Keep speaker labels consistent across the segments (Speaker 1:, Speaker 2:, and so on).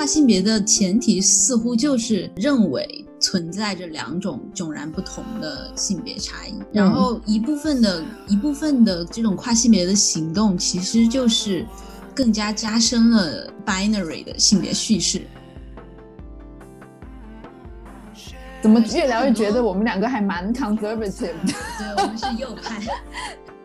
Speaker 1: 跨性别的前提似乎就是认为存在着两种迥然不同的性别差异，然后一部分的一部分的这种跨性别的行动，其实就是更加加深了 binary 的性别叙事。
Speaker 2: 怎么越聊越觉得我们两个还蛮 conservative 的？
Speaker 1: 对，我们是右派。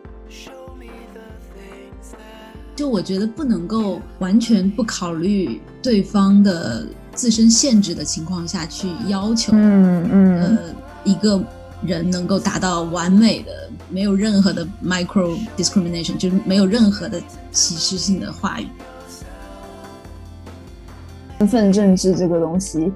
Speaker 1: 就我觉得不能够完全不考虑对方的自身限制的情况下去要求，
Speaker 2: 嗯嗯，
Speaker 1: 呃，一个人能够达到完美的，没有任何的 micro discrimination，就是没有任何的歧视性的话语。
Speaker 2: 身份政治这个东西。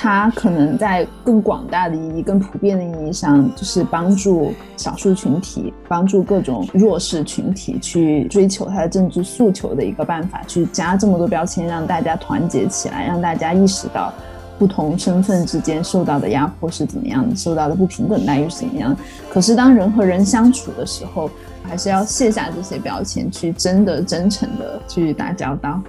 Speaker 2: 它可能在更广大的意义、更普遍的意义上，就是帮助少数群体、帮助各种弱势群体去追求他的政治诉求的一个办法。去加这么多标签，让大家团结起来，让大家意识到不同身份之间受到的压迫是怎么样的，受到的不平等待遇是怎么样。可是当人和人相处的时候，还是要卸下这些标签，去真的、真诚的去打交道。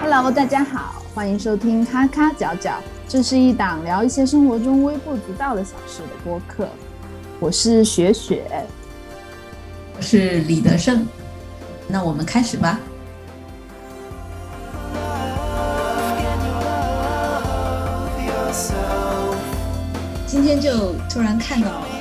Speaker 2: Hello，大家好，欢迎收听咔咔角角，这是一档聊一些生活中微不足道的小事的播客。我是雪雪，
Speaker 1: 我是李德胜，那我们开始吧。今天就突然看到了。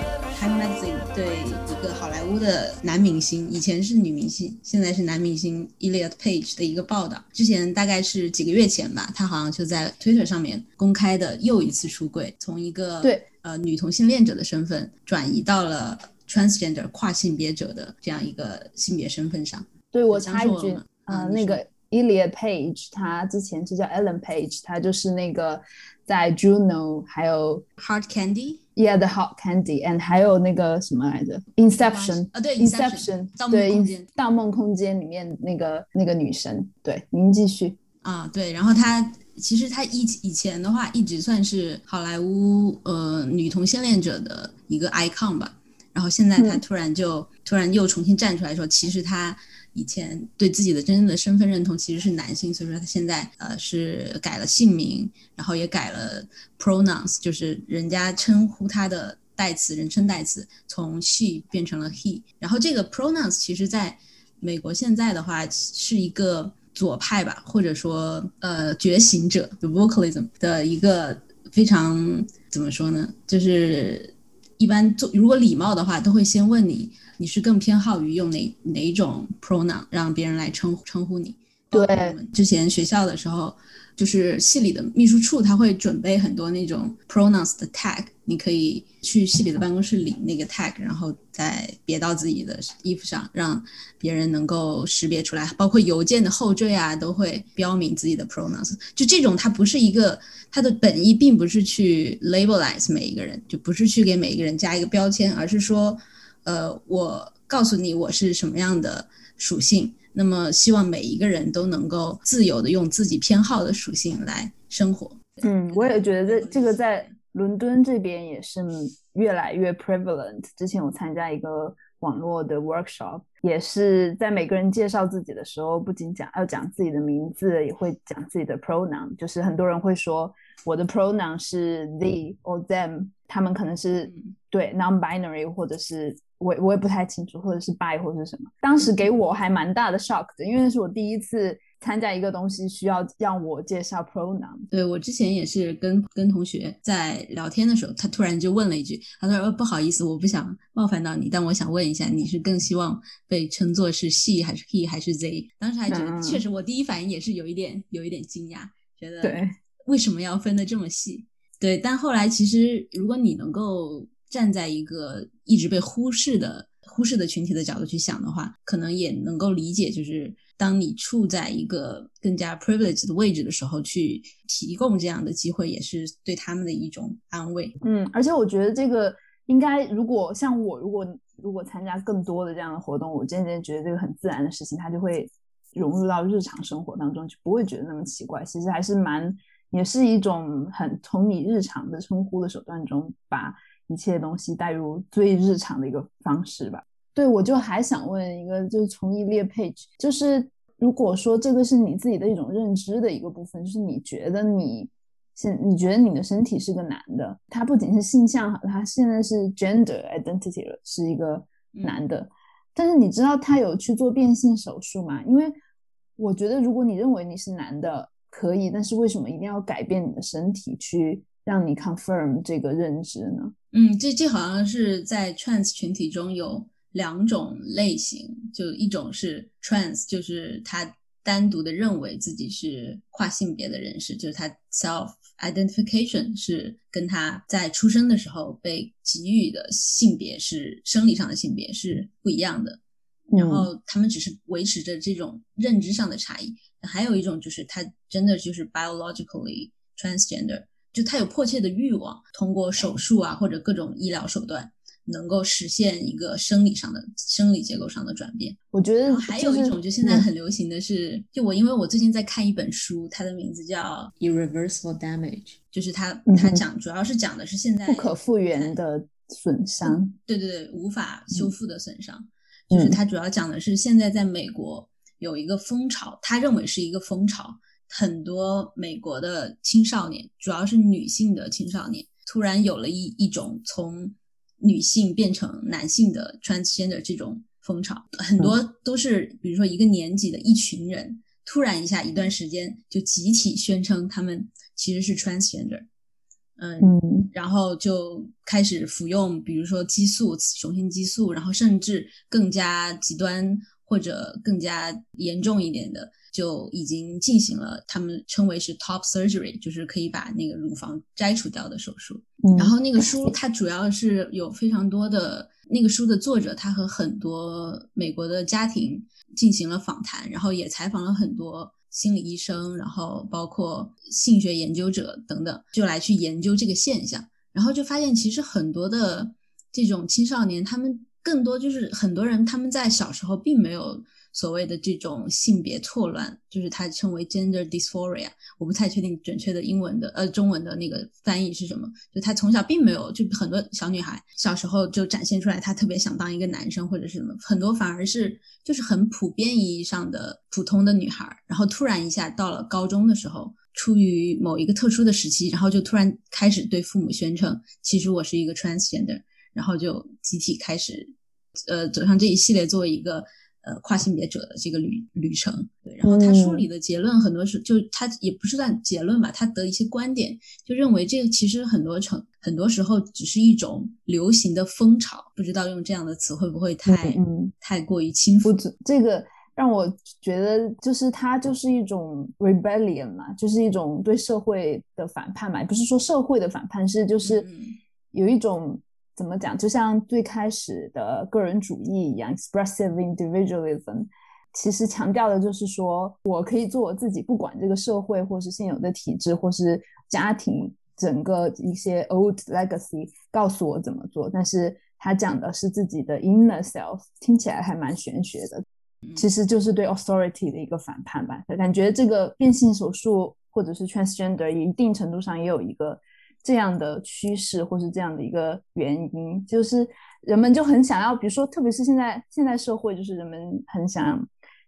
Speaker 1: 对一个好莱坞的男明星，以前是女明星，现在是男明星 Elliot Page 的一个报道。之前大概是几个月前吧，他好像就在 Twitter 上面公开的又一次出柜，从一个
Speaker 2: 对
Speaker 1: 呃女同性恋者的身份转移到了 transgender 跨性别者的这样一个性别身份上。
Speaker 2: 对我插一句，呃，那个 Elliot Page 他之前是叫 Ellen Page，他就是那个在 Juno 还有
Speaker 1: Hard Candy。
Speaker 2: Yeah, the hot candy, and 还有那个什么来着？Inception
Speaker 1: 啊，对
Speaker 2: ，Inception，
Speaker 1: 对，《
Speaker 2: 盗梦空间》里面那个那个女神。对，您继续
Speaker 1: 啊。对，然后她其实她以以前的话一直算是好莱坞呃女同性恋者的一个 icon 吧。然后现在她突然就突然又重新站出来说，其实她。以前对自己的真正的身份认同其实是男性，所以说他现在呃是改了姓名，然后也改了 pronouns，就是人家称呼他的代词人称代词从 she 变成了 he。然后这个 pronouns 其实在美国现在的话是一个左派吧，或者说呃觉醒者 the vocalism 的一个非常怎么说呢？就是一般做如果礼貌的话都会先问你。你是更偏好于用哪哪种 pronoun 让别人来称称呼你？
Speaker 2: 对，
Speaker 1: 之前学校的时候，就是系里的秘书处他会准备很多那种 pronouns 的 tag，你可以去系里的办公室领那个 tag，然后再别到自己的衣服上，让别人能够识别出来。包括邮件的后缀啊，都会标明自己的 pronouns。就这种，它不是一个，它的本意并不是去 labelize 每一个人，就不是去给每一个人加一个标签，而是说。呃，我告诉你我是什么样的属性，那么希望每一个人都能够自由的用自己偏好的属性来生活。
Speaker 2: 嗯，我也觉得这这个在伦敦这边也是越来越 prevalent。之前我参加一个网络的 workshop，也是在每个人介绍自己的时候，不仅讲要讲自己的名字，也会讲自己的 pronoun。就是很多人会说我的 pronoun 是 they or them，他们可能是对 non-binary 或者是。我我也不太清楚，或者是 by 或者是什么，当时给我还蛮大的 shock 的，因为那是我第一次参加一个东西需要让我介绍 pronoun。
Speaker 1: 对我之前也是跟跟同学在聊天的时候，他突然就问了一句，他说：“不好意思，我不想冒犯到你，但我想问一下，你是更希望被称作是 she 还是 he 还是 they？” 当时还觉得，确实我第一反应也是有一点有一点惊讶，觉得
Speaker 2: 对
Speaker 1: 为什么要分的这么细？对，但后来其实如果你能够。站在一个一直被忽视的忽视的群体的角度去想的话，可能也能够理解，就是当你处在一个更加 privileged 的位置的时候，去提供这样的机会，也是对他们的一种安慰。
Speaker 2: 嗯，而且我觉得这个应该，如果像我，如果如果参加更多的这样的活动，我渐渐觉得这个很自然的事情，它就会融入到日常生活当中，就不会觉得那么奇怪。其实还是蛮，也是一种很从你日常的称呼的手段中把。一切东西带入最日常的一个方式吧。对，我就还想问一个，就是从一列 page，就是如果说这个是你自己的一种认知的一个部分，就是你觉得你现你觉得你的身体是个男的，他不仅是性向，他现在是 gender identity 了，是一个男的，但是你知道他有去做变性手术吗？因为我觉得如果你认为你是男的可以，但是为什么一定要改变你的身体去让你 confirm 这个认知呢？
Speaker 1: 嗯，这这好像是在 trans 群体中有。两种类型，就一种是 trans，就是他单独的认为自己是跨性别的人士，就是他 self identification 是跟他在出生的时候被给予的性别是生理上的性别是不一样的，然后他们只是维持着这种认知上的差异。还有一种就是他真的就是 biologically transgender，就他有迫切的欲望，通过手术啊或者各种医疗手段。能够实现一个生理上的、生理结构上的转变。
Speaker 2: 我觉得
Speaker 1: 还有一种，就现在很流行的是，就我因为我最近在看一本书，它的名字叫《
Speaker 3: Irreversible Damage》，
Speaker 1: 就是它它讲主要是讲的是现在
Speaker 2: 不可复原的损伤。
Speaker 1: 对对对，无法修复的损伤。就是它主要讲的是现在在美国有一个风潮，他认为是一个风潮，很多美国的青少年，主要是女性的青少年，突然有了一一种从女性变成男性的 transgender 这种风潮，很多都是比如说一个年级的一群人，突然一下一段时间就集体宣称他们其实是 transgender，嗯，然后就开始服用比如说激素、雄性激素，然后甚至更加极端或者更加严重一点的。就已经进行了，他们称为是 top surgery，就是可以把那个乳房摘除掉的手术。然后那个书它主要是有非常多的，那个书的作者他和很多美国的家庭进行了访谈，然后也采访了很多心理医生，然后包括性学研究者等等，就来去研究这个现象。然后就发现其实很多的这种青少年，他们更多就是很多人他们在小时候并没有。所谓的这种性别错乱，就是它称为 gender dysphoria，我不太确定准确的英文的呃中文的那个翻译是什么。就她从小并没有，就很多小女孩小时候就展现出来，她特别想当一个男生或者是什么，很多反而是就是很普遍意义上的普通的女孩，然后突然一下到了高中的时候，出于某一个特殊的时期，然后就突然开始对父母宣称，其实我是一个 transgender，然后就集体开始呃走上这一系列作为一个。呃，跨性别者的这个旅旅程，对，然后他书里的结论很多是，就他也不是算结论吧，他的一些观点，就认为这个其实很多成很多时候只是一种流行的风潮，不知道用这样的词会不会太太过于轻浮？
Speaker 2: 这个让我觉得就是它就是一种 rebellion 嘛，就是一种对社会的反叛嘛，不是说社会的反叛，是就是有一种。怎么讲？就像最开始的个人主义一样，expressive individualism，其实强调的就是说我可以做我自己，不管这个社会或是现有的体制或是家庭整个一些 old legacy 告诉我怎么做。但是他讲的是自己的 inner self，听起来还蛮玄学的，其实就是对 authority 的一个反叛吧。感觉这个变性手术或者是 transgender，一定程度上也有一个。这样的趋势，或是这样的一个原因，就是人们就很想要，比如说，特别是现在现在社会，就是人们很想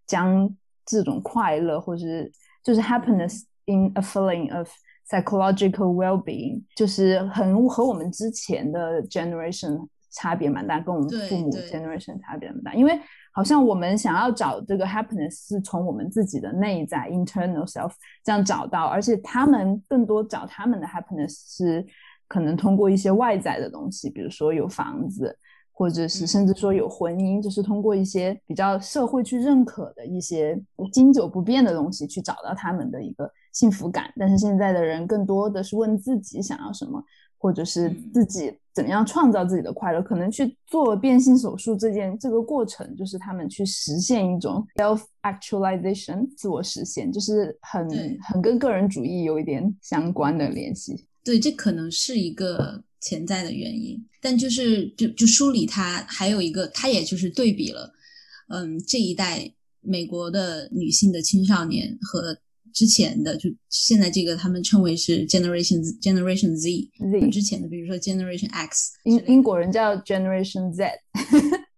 Speaker 2: 将这种快乐，或是就是 happiness in a feeling of psychological well-being，就是很和我们之前的 generation 差别蛮大，跟我们父母 generation 差别蛮大，因为。好像我们想要找这个 happiness 是从我们自己的内在 internal self 这样找到，而且他们更多找他们的 happiness 是可能通过一些外在的东西，比如说有房子，或者是甚至说有婚姻，就是通过一些比较社会去认可的一些经久不变的东西去找到他们的一个幸福感。但是现在的人更多的是问自己想要什么。或者是自己怎么样创造自己的快乐，可能去做变性手术这件这个过程，就是他们去实现一种 self actualization 自我实现，就是很很跟个人主义有一点相关的联系。
Speaker 1: 对，这可能是一个潜在的原因。但就是就就梳理它，还有一个，它也就是对比了，嗯，这一代美国的女性的青少年和之前的，就现在这个他们称为是 Generation Generation Z
Speaker 2: Z
Speaker 1: 之前的，比如说 Generation X，
Speaker 2: 英英国人叫 Generation Z。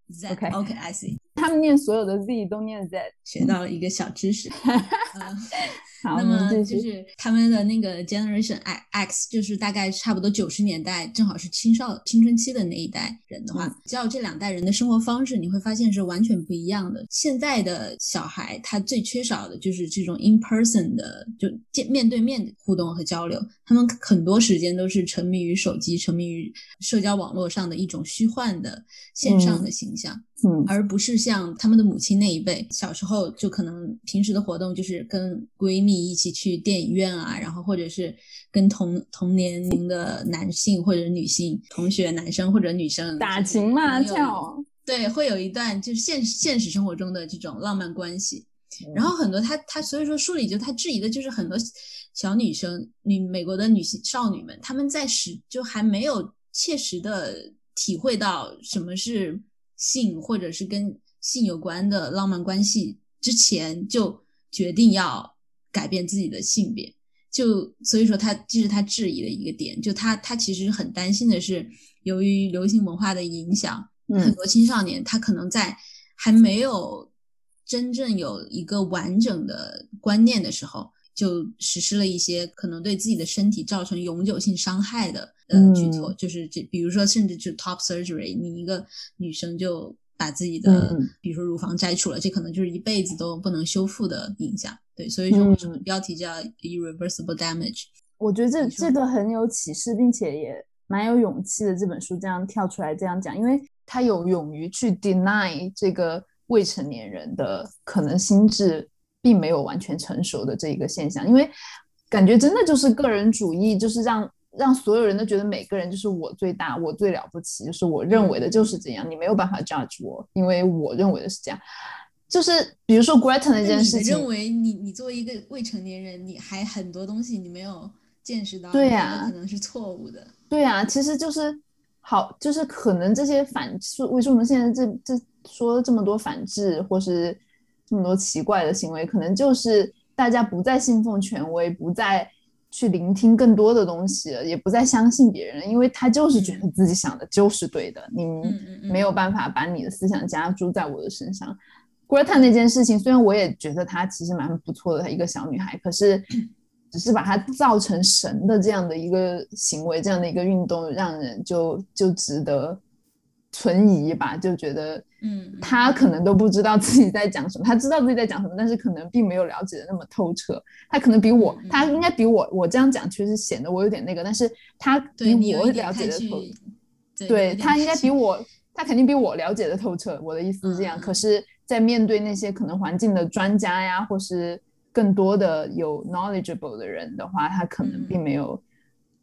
Speaker 1: Z
Speaker 2: OK
Speaker 1: OK I see，
Speaker 2: 他们念所有的 Z 都念 Z。
Speaker 1: 学到了一个小知识。呃
Speaker 2: 好，
Speaker 1: 那么。就是他们的那个 Generation X，就是大概差不多九十年代，正好是青少青春期的那一代人的话
Speaker 2: 嗯，
Speaker 1: 只要这两代人的生活方式，你会发现是完全不一样的。现在的小孩他最缺少的就是这种 in person 的，就见面对面的互动和交流。他们很多时间都是沉迷于手机，沉迷于社交网络上的一种虚幻的线上的形象。
Speaker 2: 嗯
Speaker 1: 而不是像他们的母亲那一辈，小时候就可能平时的活动就是跟闺蜜一起去电影院啊，然后或者是跟同同年龄的男性或者女性同学，男生或者女生
Speaker 2: 打情骂俏。
Speaker 1: 对，会有一段就是现现实生活中的这种浪漫关系。
Speaker 2: 嗯
Speaker 1: 然后很多他他所以说书里就他质疑的就是很多小女生女美国的女性少女们，她们在时就还没有切实的体会到什么是性或者是跟性有关的浪漫关系之前，就决定要改变自己的性别。就所以说他这是他质疑的一个点，就他他其实很担心的是，由于流行文化的影响，很
Speaker 2: 嗯
Speaker 1: 多青少年他可能在还没有真正有一个完整的观念的时候，就实施了一些可能对自己的身体造成永久性伤害的呃举措，就是这比如说甚至就 top surgery，你一个女生就把自己的、
Speaker 2: 嗯
Speaker 1: 比如说乳房摘除了，这可能就是一辈子都不能修复的影响。对，所以说为什么
Speaker 2: 嗯
Speaker 1: 标题叫 irreversible damage？
Speaker 2: 我觉得这这个很有启示，并且也蛮有勇气的。这本书这样跳出来这样讲，因为他有勇于去 deny 这个未成年人的可能心智并没有完全成熟的这一个现象，因为感觉真的就是个人主义，就是让让所有人都觉得每个人就是我最大，我最了不起，就是我认为的就是这样，你没有办法 judge 我，因为我认为的是这样。就是比如说 Greta 那件事情，
Speaker 1: 认为你你作为一个未成年人，你还很多东西你没有见识到，
Speaker 2: 对呀
Speaker 1: 可能是错误的。
Speaker 2: 对啊，其实就是好，就是可能这些反制为什么现在这这说这么多反制或是这么多奇怪的行为，可能就是大家不再信奉权威，不再去聆听更多的东西了，也不再相信别人，因为他就是觉得自己想的就是对的，你没有办法把你的思想加注在我的身上。Greta 那件事情，虽然我也觉得她其实蛮不错的她一个小女孩，可是 只是把她造成神的这样的一个行为，这样的一个运动，让人就就值得存疑吧，就觉得
Speaker 1: 嗯，
Speaker 2: 他可能都不知道自己在讲什么，他知道自己在讲什么，但是可能并没有了解的那么透彻。他可能比我
Speaker 1: 嗯，嗯
Speaker 2: 她应该比我，我这样讲确实显得我有点那个，但是她
Speaker 1: 对你
Speaker 2: 比我了解的透。
Speaker 1: 去，对
Speaker 2: 他应该比我，他肯定比我了解的透彻。我的意思是这样。可是，在面对那些可能环境的专家呀，或是更多的有 knowledgeable 的人的话，他可能
Speaker 1: 嗯
Speaker 2: 并没有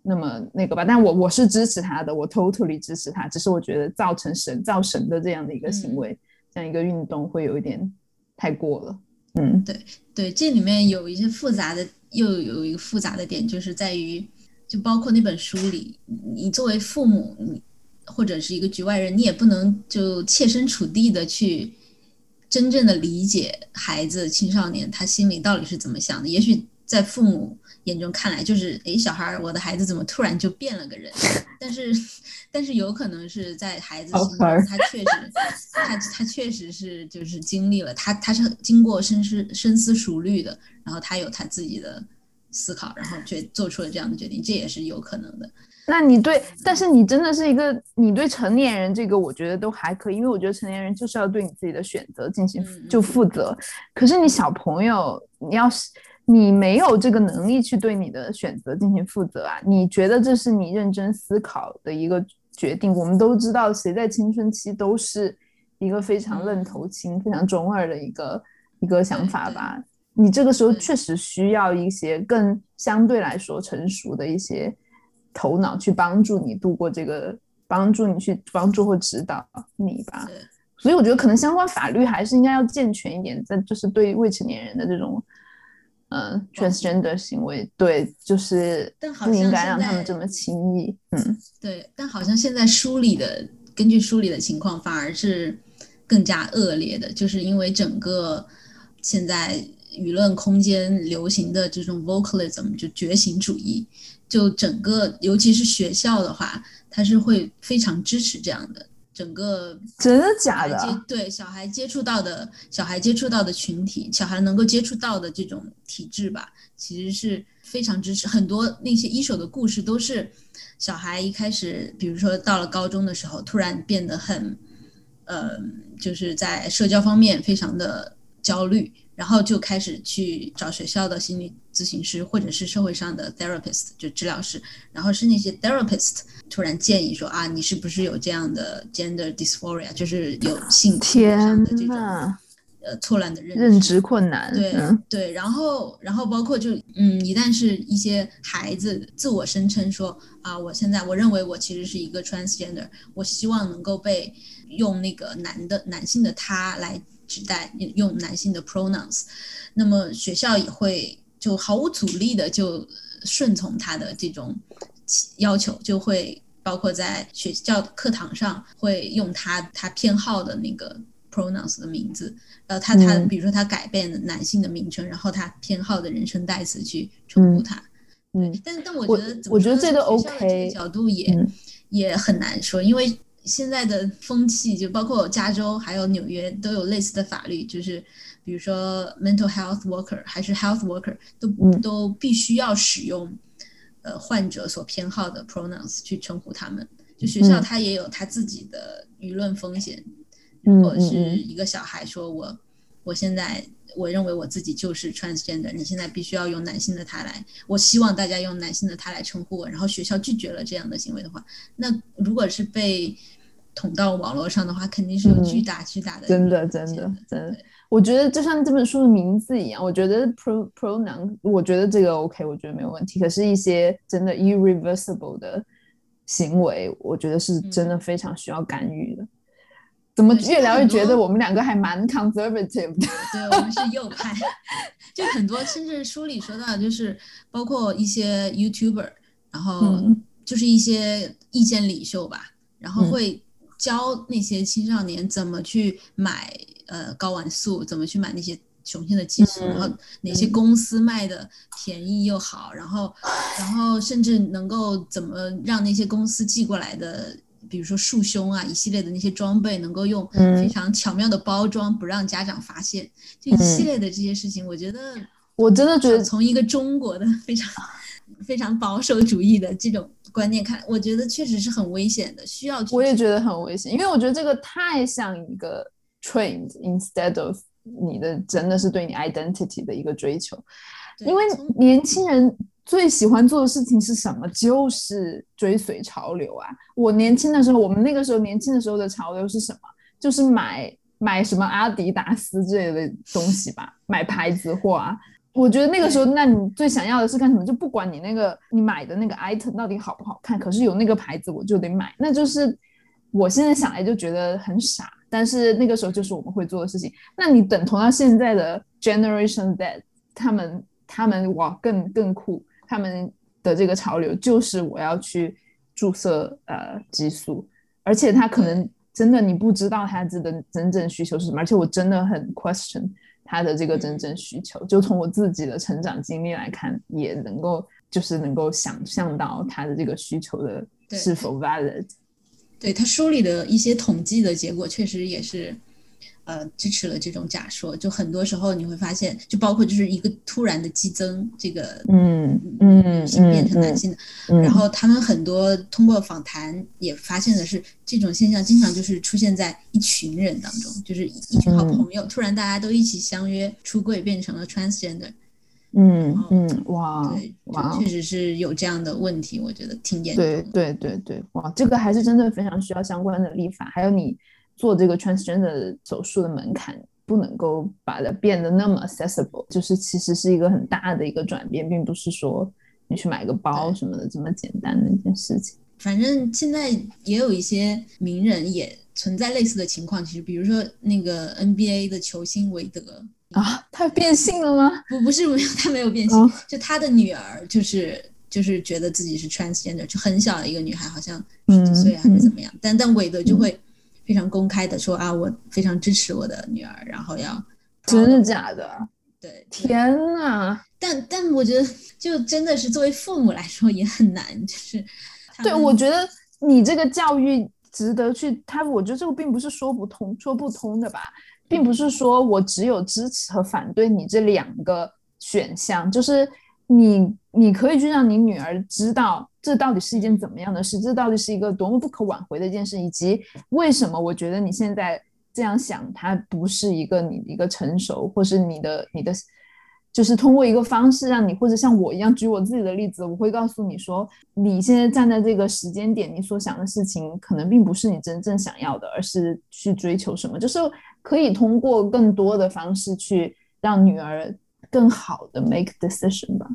Speaker 2: 那么那个吧。但我我是支持他的，我 totally 支持他。只是我觉得造成神造神的这样的一个行
Speaker 1: 嗯
Speaker 2: 为，这样一个运动会有一点太过了。嗯
Speaker 1: 对对，这里面有一些复杂的，又有一个复杂的点，就是在于，就包括那本书里，你作为父母，你或者是一个局外人，你也不能就切身处地的去真正的理解孩子、青少年他心里到底是怎么想的。也许在父母眼中看来，就是诶，小孩儿，我的孩子怎么突然就变了个人？但是，但是有可能是在孩子他确实，他他确实是就是经历了，他他是经过深思深思熟虑的，然后他有他自己的思考，然后决做出了这样的决定，这也是有可能的。
Speaker 2: 那你对，但是你真的是一个，你对成年人这个，我觉得都还可以，因为我觉得成年人就是要对你自己的选择进行
Speaker 1: 嗯
Speaker 2: 就负责。可是你小朋友，你要是你没有这个能力去对你的选择进行负责啊，你觉得这是你认真思考的一个决定？我们都知道，谁在青春期都是一个非常愣头青、非常中二的一个一个想法吧。你这个时候确实需要一些更相对来说成熟的一些头脑去帮助你度过这个，帮助你去帮助或指导你吧。所以我觉得可能相关法律还是应该要健全一点，在就是对未成年人的这种，呃，transgender 行为，对，就是不应该让他们这么轻易，嗯
Speaker 1: 对，但好像现在书里的根据书里的情况，反而是更加恶劣的，就是因为整个现在舆论空间流行的这种 vocalism 就觉醒主义，就整个尤其是学校的话，它是会非常支持这样的。整个
Speaker 2: 真的假的？
Speaker 1: 对小孩接触到的小孩接触到的群体，小孩能够接触到的这种体制吧，其实是非常支持。很多那些一手的故事都是小孩一开始，比如说到了高中的时候，突然变得很，呃，就是在社交方面非常的焦虑。然后就开始去找学校的心理咨询师，或者是社会上的 therapist，就治疗师。然后是那些 therapist 突然建议说啊，你是不是有这样的 gender dysphoria，就是有性
Speaker 2: 上
Speaker 1: 的这种呃错乱的认
Speaker 2: 认知困难。
Speaker 1: 对对，然后然后包括就嗯，一旦是一些孩子自我声称说啊，我现在我认为我其实是一个 transgender，我希望能够被用那个男的男性的他来。指代用男性的 pronouns，那么学校也会就毫无阻力的就顺从他的这种要求，就会包括在学校课堂上会用他他偏好的那个 pronouns 的名字，呃，他他比如说他改变男性的名称，然后他偏好的人称代词去称呼他，嗯，但但我觉得
Speaker 2: 我觉得这
Speaker 1: 个
Speaker 2: OK
Speaker 1: 角度也也很难说，因为。现在的风气就包括加州还有纽约都有类似的法律，就是比如说 mental health worker 还是 health worker 都都必须要使用呃患者所偏好的 pronouns 去称呼他们。就学校他也有他自己的舆论风险，如果是一个小孩说我我现在。我认为我自己就是 transgender，你现在必须要用男性的他来，我希望大家用男性的他来称呼我。然后学校拒绝了这样的行为的话，那如果是被捅到网络上的话，肯定是有巨大巨大的。
Speaker 2: 真的，真的，真的。我觉得就像这本书的名字一样，我觉得 pro pronoun，我觉得这个 OK，我觉得没有问题。可是，一些真的 irreversible 的行为，我觉得是真的非常需要干预的。怎么越聊越觉得我们两个还蛮 conservative 的？
Speaker 1: 对，我们是右派。就很多，甚至书里说到，就是包括一些 YouTuber，然后就是一些意见领袖吧，然后会教那些青少年怎么去买呃睾丸素，怎么去买那些雄性的激素，然后哪些公司卖的便宜又好，然后然后甚至能够怎么让那些公司寄过来的。比如说束胸啊，一系列的那些装备能够用非常巧妙的包装，不让家长发现，就一系列的这些事情，我觉得
Speaker 2: 我真的觉得
Speaker 1: 从一个中国的非常 非常保守主义的这种观念看，我觉得确实是很危险的，需要。
Speaker 2: 我也觉得很危险，因为我觉得这个太像一个 trained instead of 你的真的是对你 identity 的一个追求，因为年轻人。最喜欢做的事情是什么？就是追随潮流啊！我年轻的时候，我们那个时候年轻的时候的潮流是什么？就是买买什么阿迪达斯之类的东西吧，买牌子货啊。我觉得那个时候，那你最想要的是干什么？就不管你那个你买的那个 item 到底好不好看，可是有那个牌子我就得买。那就是我现在想来就觉得很傻，但是那个时候就是我们会做的事情。那你等同到现在的 generation that 他们他们哇更更酷。他们的这个潮流就是我要去注射呃激素，而且他可能真的你不知道他这的真正需求是什么，而且我真的很 question 他的这个真正需求。就从我自己的成长经历来看，也能够就是能够想象到他的这个需求的是否 valid。
Speaker 1: 对他书里的一些统计的结果，确实也是。呃，支持了这种假说，就很多时候你会发现，就包括就是一个突然的激增，这个
Speaker 2: 嗯嗯
Speaker 1: 女性变成男性的，然后他们很多通过访谈也发现的是，这种现象经常就是出现在一群人当中，就是一群好朋友，突然大家都一起相约出柜，变成了 transgender。
Speaker 2: 嗯嗯，哇，
Speaker 1: 对，确实是有这样的问题，我觉得挺严
Speaker 2: 重。对对对对，哇，这个还是真的非常需要相关的立法，还有你。做这个 transgender 手术的门槛不能够把它变得那么 accessible，就是其实是一个很大的一个转变，并不是说你去买个包什么的这么简单的一件事情。
Speaker 1: 反正现在也有一些名人也存在类似的情况，其实比如说那个 NBA 的球星韦德
Speaker 2: 啊，他变性了吗？
Speaker 1: 不，不是，他没有变性，就他的女儿就是就是觉得自己是 transgender，就很小的一个女孩，好像十几岁还是怎么样，但但韦德就会。非常公开的说啊，我非常支持我的女儿，然后要
Speaker 2: 真的假的？
Speaker 1: 对，
Speaker 2: 天呐，
Speaker 1: 但但我觉得，就真的是作为父母来说也很难，就是
Speaker 2: 对，我觉得你这个教育值得去他，我觉得这个并不是说不通、说不通的吧，并不是说我只有支持和反对你这两个选项，就是你你可以去让你女儿知道这到底是一件怎么样的事，这到底是一个多么不可挽回的一件事，以及为什么我觉得你现在。这样想，它不是一个你一个成熟，或是你的你的，就是通过一个方式让你，或者像我一样举我自己的例子，我会告诉你说，你现在站在这个时间点，你所想的事情可能并不是你真正想要的，而是去追求什么，就是可以通过更多的方式去让女儿更好的 make decision 吧。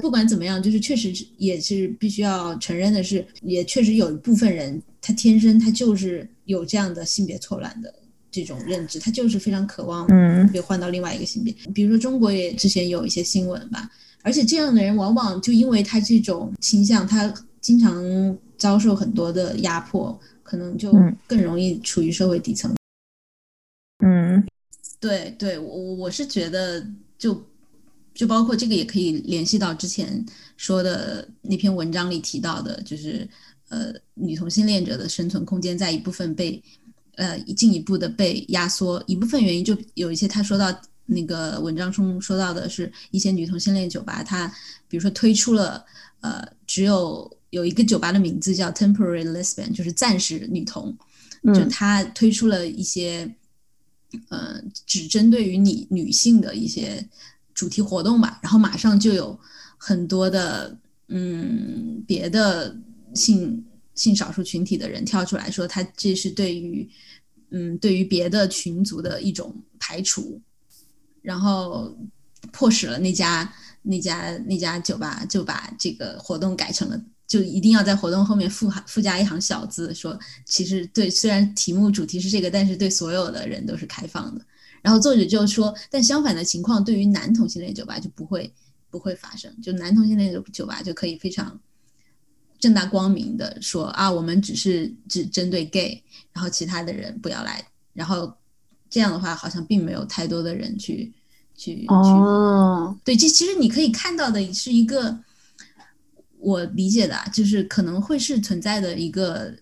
Speaker 1: 不管怎么样，就是确实也是必须要承认的是，也确实有一部分人他天生他就是有这样的性别错乱的。这种认知，他就是非常渴望嗯被换到另外一个性别。比如说，中国也之前有一些新闻吧，而且这样的人往往就因为他这种倾向，他经常遭受很多的压迫，可能就更容易处于社会底层。
Speaker 2: 嗯，
Speaker 1: 对对，我我是觉得，就就包括这个也可以联系到之前说的那篇文章里提到的，就是呃，女同性恋者的生存空间在一部分被。呃，进一步的被压缩，一部分原因就有一些，他说到那个文章中说到的是一些女同性恋酒吧，它比如说推出了呃，只有有一个酒吧的名字叫 Temporary Lesbian，就是暂时女同，就它推出了一些呃，只针对于你女性的一些主题活动吧，然后马上就有很多的嗯别的性。性少数群体的人跳出来说，他这是对于，嗯，对于别的群族的一种排除，然后迫使了那家那家那家酒吧就把这个活动改成了，就一定要在活动后面附附加一行小字，说其实对，虽然题目主题是这个，但是对所有的人都是开放的。然后作者就说，但相反的情况对于男同性恋酒吧就不会不会发生，就男同性恋酒酒吧就可以非常。正大光明的说啊，我们只是只针对 gay，然后其他的人不要来。然后这样的话，好像并没有太多的人去去
Speaker 2: 哦。
Speaker 1: 对，这其实你可以看到的是一个我理解的，就是可能会是存在的一个，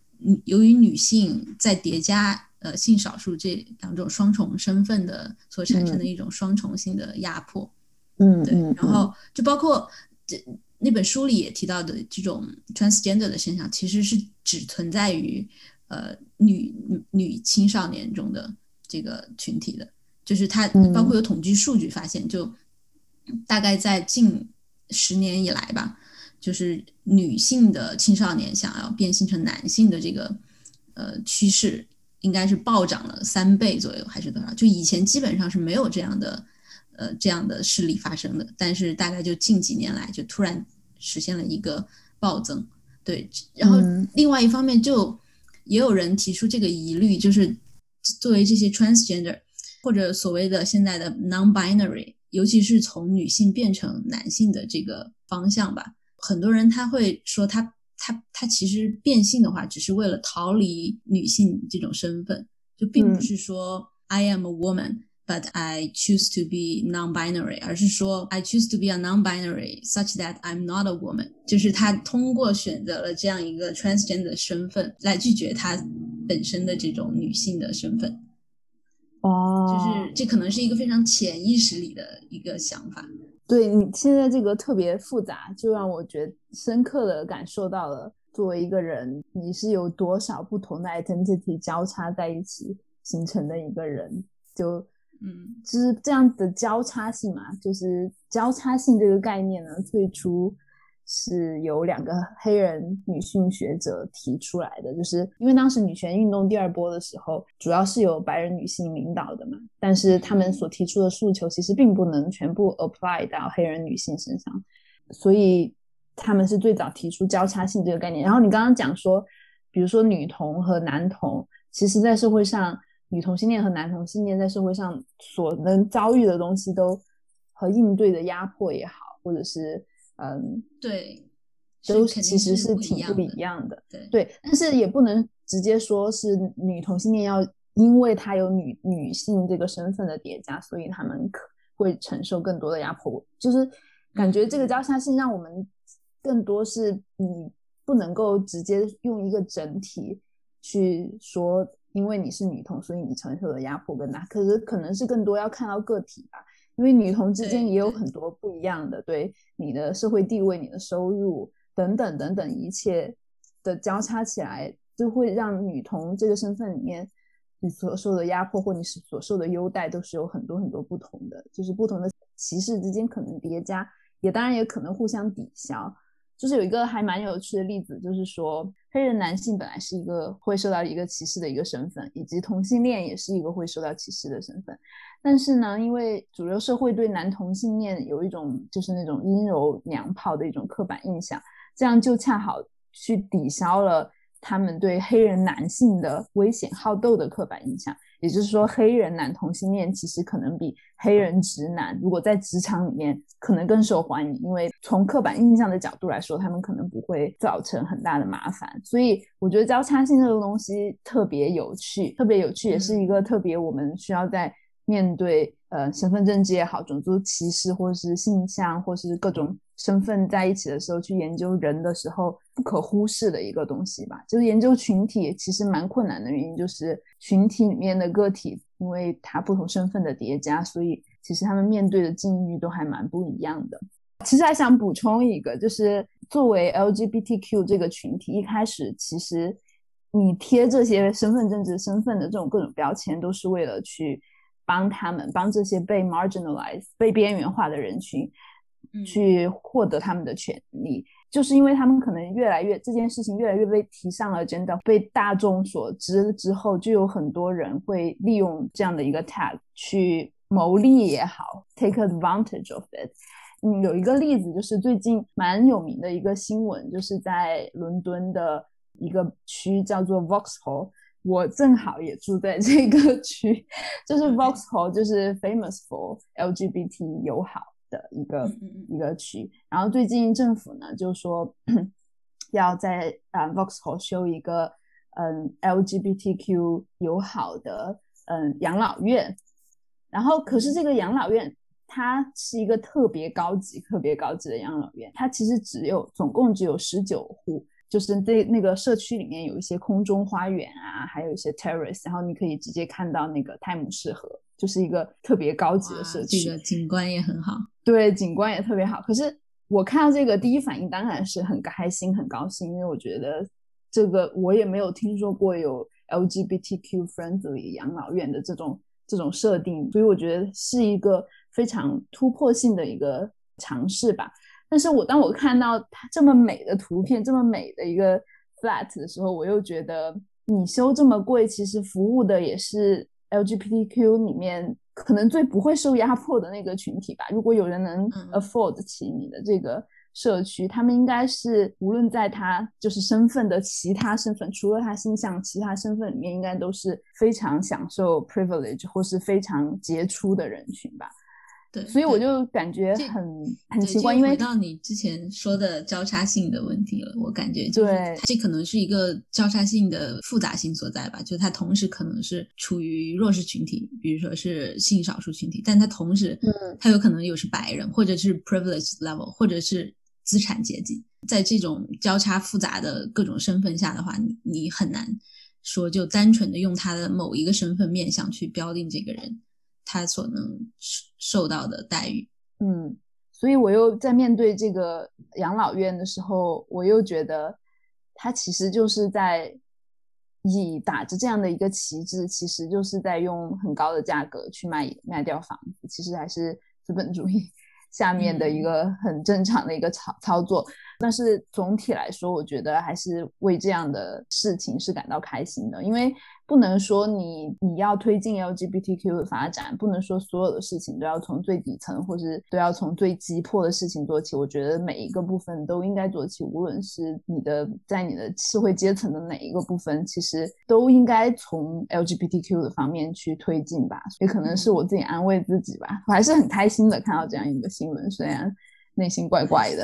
Speaker 1: 由于女性在叠加呃性少数这两种双重身份的所产生的一种双重性的压迫。
Speaker 2: 嗯，
Speaker 1: 对。然后就包括这。那本书里也提到的这种 transgender 的现象，其实是只存在于呃女女青少年中的这个群体的，就是它包括有统计数据发现，就大概在近十年以来吧，就是女性的青少年想要变性成男性的这个呃趋势，应该是暴涨了三倍左右，还是多少？就以前基本上是没有这样的呃这样的事例发生的，但是大概就近几年来就突然。实现了一个暴增，对，然后另外一方面就也有人提出这个疑虑，就是作为这些 transgender 或者所谓的现在的 non-binary，尤其是从女性变成男性的这个方向吧，很多人他会说他他他其实变性的话，只是为了逃离女性这种身份，就并不是说 I am a woman。But I choose to be non-binary，而是说 I choose to be a non-binary such that I'm not a woman。就是他通过选择了这样一个 transgender 的身份来拒绝他本身的这种女性的身份。
Speaker 2: 哦，
Speaker 1: 就是这可能是一个非常潜意识里的一个想法。
Speaker 2: 对你现在这个特别复杂，就让我觉得深刻的感受到了，作为一个人，你是有多少不同的 identity 交叉在一起形成的一个人，就。
Speaker 1: 嗯，
Speaker 2: 就是这样的交叉性嘛，就是交叉性这个概念呢，最初是由两个黑人女性学者提出来的，就是因为当时女权运动第二波的时候，主要是由白人女性领导的嘛，但是他们所提出的诉求其实并不能全部 apply 到黑人女性身上，所以他们是最早提出交叉性这个概念。然后你刚刚讲说，比如说女同和男同，其实在社会上。女同性恋和男同性恋在社会上所能遭遇的东西，都和应对的压迫也好，或者是嗯，
Speaker 1: 对，
Speaker 2: 都其实
Speaker 1: 是
Speaker 2: 挺不一
Speaker 1: 样
Speaker 2: 的。
Speaker 1: 对
Speaker 2: 对，但是也不能直接说是女同性恋要因为她有女女性这个身份的叠加，所以他们可会承受更多的压迫。就是感觉这个交叉性让我们更多是你不能够直接用一个整体去说，因为你是女同，所以你承受的压迫更大。可是可能是更多要看到个体吧，因为女同之间也有很多不一样的，对你的社会地位、你的收入等等等等一切的交叉起来。就会让女同这个身份里面，你所受的压迫或你所受的优待都是有很多很多不同的，就是不同的歧视之间可能叠加，也当然也可能互相抵消。就是有一个还蛮有趣的例子，就是说黑人男性本来是一个会受到一个歧视的一个身份，以及同性恋也是一个会受到歧视的身份。但是呢，因为主流社会对男同性恋有一种就是那种阴柔娘炮的一种刻板印象，这样就恰好去抵消了。他们对黑人男性的危险好斗的刻板印象，也就是说，黑人男同性恋其实可能比黑人直男，如果在职场里面可能更受欢迎，因为从刻板印象的角度来说，他们可能不会造成很大的麻烦。所以，我觉得交叉性这个东西特别有趣，特别有趣，也是一个特别我们需要在面对呃身份证也好，种族歧视或是性向或是各种。身份在一起的时候，去研究人的时候不可忽视的一个东西吧。就是研究群体其实蛮困难的原因，就是群体里面的个体，因为他不同身份的叠加，所以其实他们面对的境遇都还蛮不一样的。其实还想补充一个，就是作为 LGBTQ 这个群体，一开始其实你贴这些身份政治身份的这种各种标签，都是为了去帮他们，帮这些被 marginalized、被边缘化的人群。去获得他们的权利，就是因为他们可能越来越这件事情越来越被提上了真的被大众所知之后，就有很多人会利用这样的一个 tag 去牟利也好，take advantage of it。嗯，有一个例子就是最近蛮有名的一个新闻，就是在伦敦的一个区叫做 Vauxhall，我正好也住在这个区，就是 Vauxhall 就是 famous for LGBT 友好。的一个一个区，然后最近政府呢就说 要在啊 Vauxhall 修一个嗯 LGBTQ 友好的嗯养老院，然后可是这个养老院它是一个特别高级、特别高级的养老院，它其实只有总共只有十九户。就是在那个社区里面有一些空中花园啊，还有一些 terrace，然后你可以直接看到那个泰晤士河，就是一个特别高级的社区，
Speaker 1: 这个景观也很好。
Speaker 2: 对，景观也特别好。可是我看到这个第一反应当然是很开心、很高兴，因为我觉得这个我也没有听说过有 LGBTQ friendly 养老院的这种这种设定，所以我觉得是一个非常突破性的一个尝试吧。但是我当我看到它这么美的图片，这么美的一个 flat 的时候，我又觉得你修这么贵，其实服务的也是 LGBTQ 里面可能最不会受压迫的那个群体吧。如果有人能 afford 起你的这个社区，他们应该是无论在他就是身份的其他身份，除了他心向其他身份里面，应该都是非常享受 privilege 或是非常杰出的人群吧。
Speaker 1: 对，
Speaker 2: 所以我就感觉很很奇怪，因为
Speaker 1: 回到你之前说的交叉性的问题了，我感觉就是这可能是一个交叉性的复杂性所在吧，就它同时可能是处于弱势群体，比如说是性少数群体，但它同时，嗯，它有可能又是白人，或者是 privilege level，或者是资产阶级，在这种交叉复杂的各种身份下的话，你你很难说就单纯的用他的某一个身份面向去标定这个人。他所能受到的待遇，
Speaker 2: 嗯，所以我又在面对这个养老院的时候，我又觉得他其实就是在以打着这样的一个旗帜，其实就是在用很高的价格去卖卖掉房子，其实还是资本主义 下面的一个很正常的一个操操作。但是总体来说，我觉得还是为这样的事情是感到开心的，因为。不能说你你要推进 LGBTQ 的发展，不能说所有的事情都要从最底层，或是都要从最急迫的事情做起。我觉得每一个部分都应该做起，无论是你的在你的社会阶层的哪一个部分，其实都应该从 LGBTQ 的方面去推进吧。也可能是我自己安慰自己吧，我还是很开心的看到这样一个新闻，虽然内心怪怪的。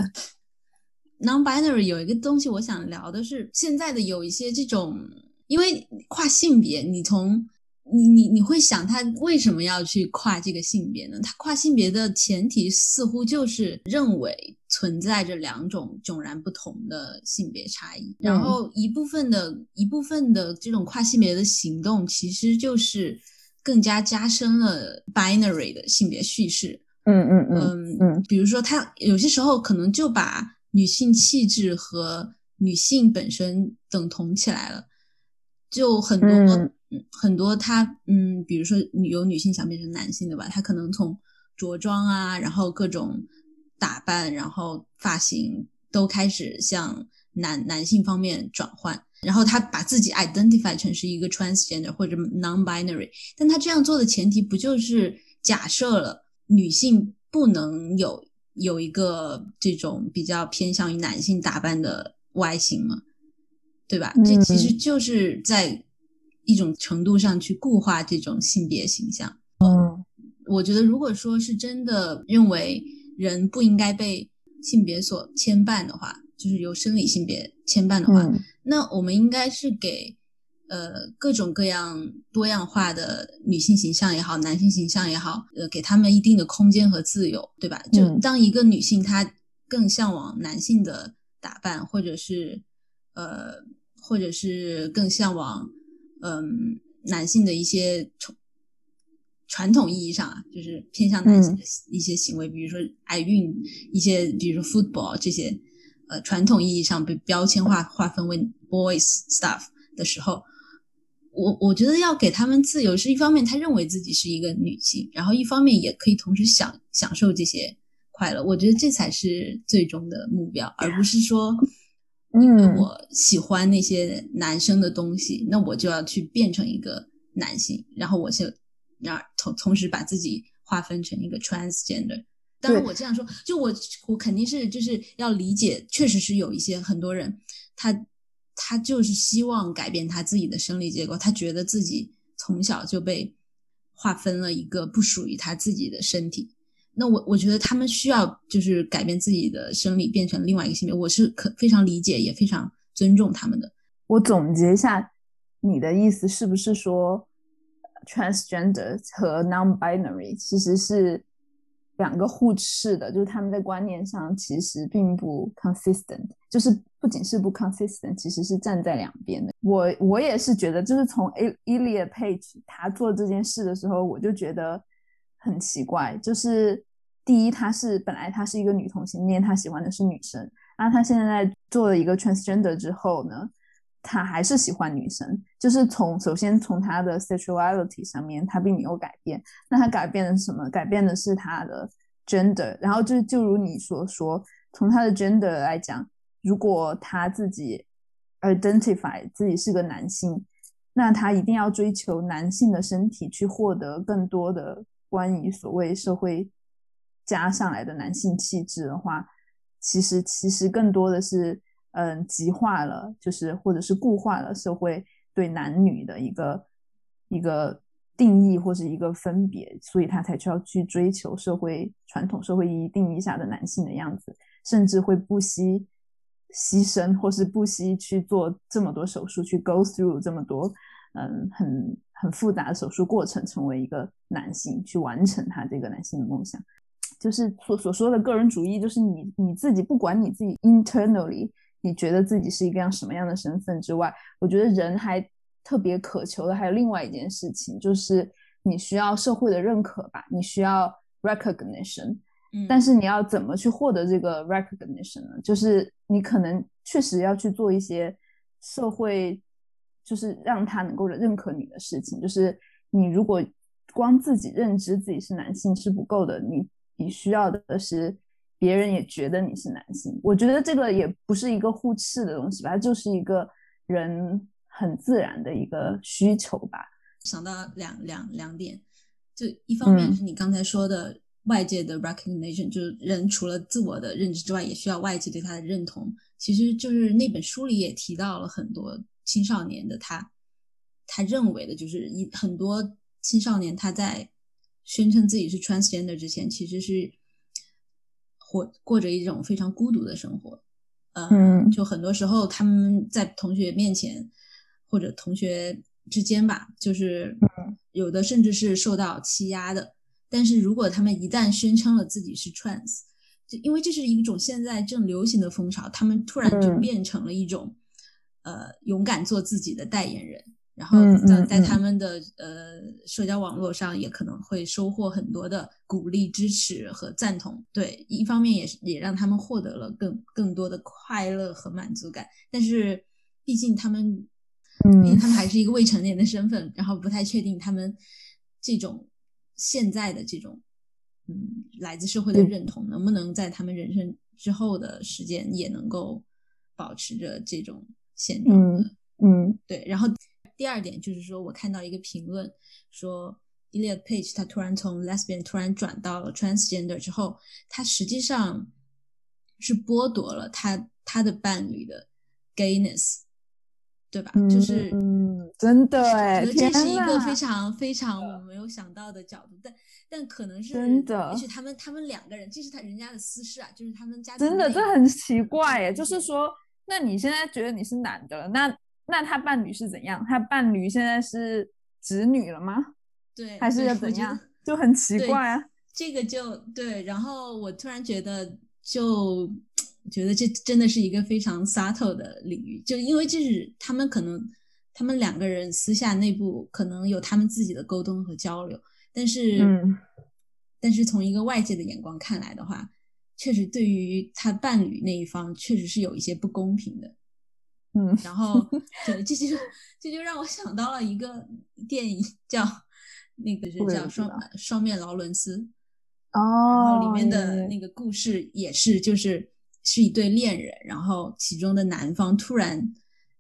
Speaker 1: Non-binary 有一个东西我想聊的是，现在的有一些这种。因为跨性别，你从你你你会想他为什么要去跨这个性别呢？他跨性别的前提似乎就是认为存在着两种迥然不同的性别差异，然后一部分的一部分的这种跨性别的行动，其实就是更加加深了 binary 的性别叙事。
Speaker 2: 嗯嗯嗯嗯，
Speaker 1: 比如说他有些时候可能就把女性气质和女性本身等同起来了，就很多。很多他嗯，比如说有女性想变成男性的吧，他可能从着装啊，然后各种打扮，然后发型都开始向男男性方面转换，然后他把自己 identify 成是一个 transgender 或者 non-binary，但他这样做的前提不就是假设了女性不能有有一个这种比较偏向于男性打扮的外形嘛？对吧？这其实就是在。一种程度上去固化这种性别形象。
Speaker 2: 嗯，
Speaker 1: 我觉得如果说是真的认为人不应该被性别所牵绊的话，就是由生理性别牵绊的话，那我们应该是给呃各种各样多样化的女性形象也好，男性形象也好，呃，给他们一定的空间和自由，对吧？就当一个女性她更向往男性的打扮，或者是呃，或者是更向往。嗯，男性的一些传传统意义上啊，就是偏向男性的一些行为，比如说爱运，一些比如说 football 这些，呃，传统意义上被标签化划分为 boys stuff 的时候，我我觉得要给他们自由，是一方面，他认为自己是一个女性，然后一方面也可以同时享享受这些快乐，我觉得这才是最终的目标，而不是说。因为我喜欢那些男生的东西，那我就要去变成一个男性，然后我就然同同时把自己划分成一个 transgender。当然我这样说，就我我肯定是就是要理解，确实是有一些很多人，他他就是希望改变他自己的生理结构，他觉得自己从小就被划分了一个不属于他自己的身体。那我我觉得他们需要就是改变自己的生理，变成另外一个性别，我是可非常理解，也非常尊重他们的。
Speaker 2: 我总结一下，你的意思是不是说，transgender 和 non-binary 其实是两个互斥的，就是他们在观念上其实并不 consistent，就是不仅是不 consistent，其实是站在两边的。我我也是觉得，就是从 Elia Page 他做这件事的时候，我就觉得。很奇怪，就是第一，她是本来她是一个女同性恋，她喜欢的是女生，然后她现在做了一个 transgender 之后呢，她还是喜欢女生，就是从首先从她的 sexuality 上面，她并没有改变，那她改变的是什么？改变的是她的 gender，然后就就如你所说，从她的 gender 来讲，如果他自己 identify 自己是个男性，那他一定要追求男性的身体去获得更多的。关于所谓社会加上来的男性气质的话，其实其实更多的是嗯极化了，就是或者是固化了社会对男女的一个一个定义或是一个分别，所以他才需要去追求社会传统社会意义定义下的男性的样子，甚至会不惜牺牲或是不惜去做这么多手术，去 go through 这么多嗯很。很复杂的手术过程，成为一个男性去完成他这个男性的梦想，就是所所说的个人主义，就是你你自己不管你自己 internally 你觉得自己是一个样什么样的身份之外，我觉得人还特别渴求的还有另外一件事情，就是你需要社会的认可吧，你需要 recognition，
Speaker 1: 嗯，
Speaker 2: 但是你要怎么去获得这个 recognition 呢？就是你可能确实要去做一些社会。就是让他能够认可你的事情，就是你如果光自己认知自己是男性是不够的，你你需要的是别人也觉得你是男性。我觉得这个也不是一个互斥的东西吧，就是一个人很自然的一个需求吧。
Speaker 1: 想到两两两点，就一方面是你刚才说的外界的 recognition，就是人除了自我的认知之外，也需要外界对他的认同。其实就是那本书里也提到了很多。青少年的他，他认为的就是一很多青少年他在宣称自己是 transgender 之前，其实是活过着一种非常孤独的生活。嗯，就很多时候他们在同学面前或者同学之间吧，就是有的甚至是受到欺压的。但是如果他们一旦宣称了自己是 trans，就因为这是一种现在正流行的风潮，他们突然就变成了一种呃勇敢做自己的代言人。然后在在他们的呃社交网络上，也可能会收获很多的鼓励、支持和赞同。对，一方面也是也让他们获得了更更多的快乐和满足感。但是，毕竟他们，嗯，他们还是一个未成年的身份，然后不太确定他们这种现在的这种嗯来自社会的认同，能不能在他们人生之后的时间也能够保持着这种现状。
Speaker 2: 嗯嗯，
Speaker 1: 对，然后。第二点就是说，我看到一个评论说，Eliot Page 他突然从 lesbian 突然转到了 transgender 之后，他实际上是剥夺了他他的伴侣的 gayness，对吧？就是
Speaker 2: 嗯，真的哎，
Speaker 1: 这是一个非常非常我没有想到的角度，但但可能是
Speaker 2: 真的，
Speaker 1: 也许他们他们两个人，这是他人家的私事啊，就是他们家
Speaker 2: 真的这很奇怪哎，就是说，那你现在觉得你是男的了，那？那他伴侣是怎样？他伴侣现在是直女了吗？
Speaker 1: 对，
Speaker 2: 还是要怎样？就很奇怪啊。
Speaker 1: 这个就对，然后我突然觉得，就觉得这真的是一个非常 subtle 的领域，就因为这是他们可能他们两个人私下内部可能有他们自己的沟通和交流，但是，但是从一个外界的眼光看来的话，确实对于他伴侣那一方确实是有一些不公平的。
Speaker 2: 嗯，
Speaker 1: 然后 对，这就这就让我想到了一个电影，叫那个是叫双双面劳伦斯。
Speaker 2: 哦，
Speaker 1: 然后里面的那个故事也是，就是是一对恋人，然后其中的男方突然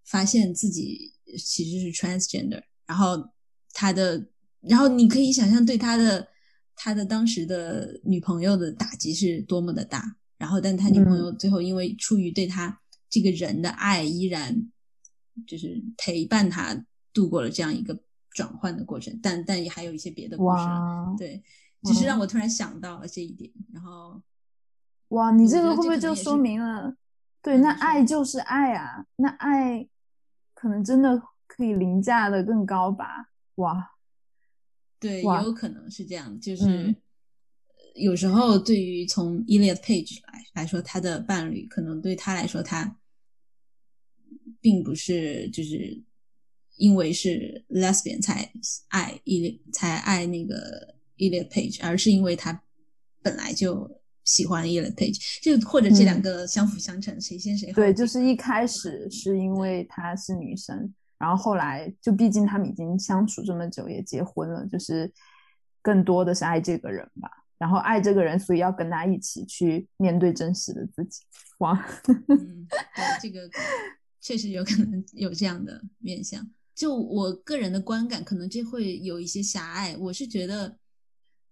Speaker 1: 发现自己其实是 transgender，然后他的，然后你可以想象对他的他的当时的女朋友的打击是多么的大，然后但他女朋友最后因为出于对他。这个人的爱依然就是陪伴他度过了这样一个转换的过程，但但也还有一些别的故事，对，只是让我突然想到了这一点。然后，
Speaker 2: 哇，你这个会不会就说明了？对，那爱就是爱啊，那爱可能真的可以凌驾的更高吧？哇，
Speaker 1: 对，也有可能是这样，就是有时候对于从 Eliot Page 来来说，他的伴侣可能对他来说，他。并不是就是因为是 lesbian 才爱 E 才爱那个 Eliot Page，而是因为他本来就喜欢 Eliot Page，就或者这两个相辅相成，谁先谁后。
Speaker 2: 对，就是一开始是因为她是女生，然后后来就毕竟他们已经相处这么久，也结婚了，就是更多的是爱这个人吧。然后爱这个人，所以要跟他一起去面对真实的自己。哇，
Speaker 1: 嗯，对这个。确实有可能有这样的面相，就我个人的观感，可能这会有一些狭隘。我是觉得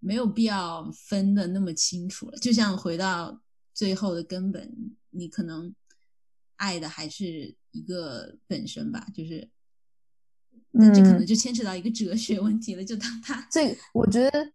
Speaker 1: 没有必要分的那么清楚了。就像回到最后的根本，你可能爱的还是一个本身吧，就是，那这可能就牵扯到一个哲学问题了。就当他
Speaker 2: 这，我觉得。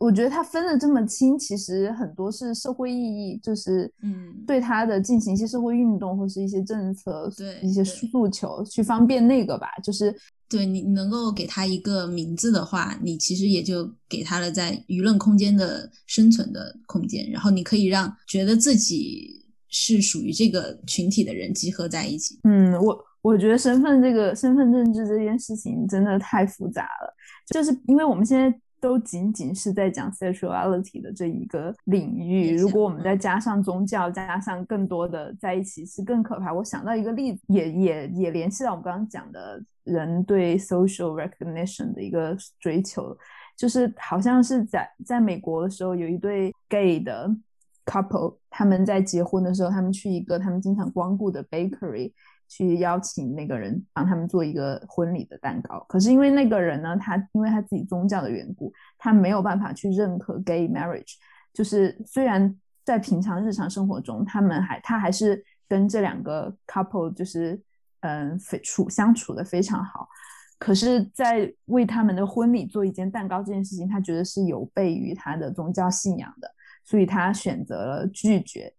Speaker 2: 我觉得他分的这么清，其实很多是社会意义，就是
Speaker 1: 嗯，
Speaker 2: 对他的进行一些社会运动或是一些政策，
Speaker 1: 对
Speaker 2: 一些诉求，去方便那个吧。就是
Speaker 1: 对你能够给他一个名字的话，你其实也就给他了在舆论空间的生存的空间，然后你可以让觉得自己是属于这个群体的人集合在一起。
Speaker 2: 嗯，我我觉得身份这个身份政治这件事情真的太复杂了，就是因为我们现在。都仅仅是在讲 sexuality 的这一个领域，如果我们再加上宗教，加上更多的在一起，是更可怕。我想到一个例子，也也也联系到我们刚刚讲的人对 social recognition 的一个追求，就是好像是在在美国的时候，有一对 gay 的 couple，他们在结婚的时候，他们去一个他们经常光顾的 bakery。去邀请那个人帮他们做一个婚礼的蛋糕，可是因为那个人呢，他因为他自己宗教的缘故，他没有办法去认可 gay marriage。就是虽然在平常日常生活中，他们还他还是跟这两个 couple 就是嗯处相处的非常好，可是，在为他们的婚礼做一件蛋糕这件事情，他觉得是有悖于他的宗教信仰的，所以他选择了拒绝。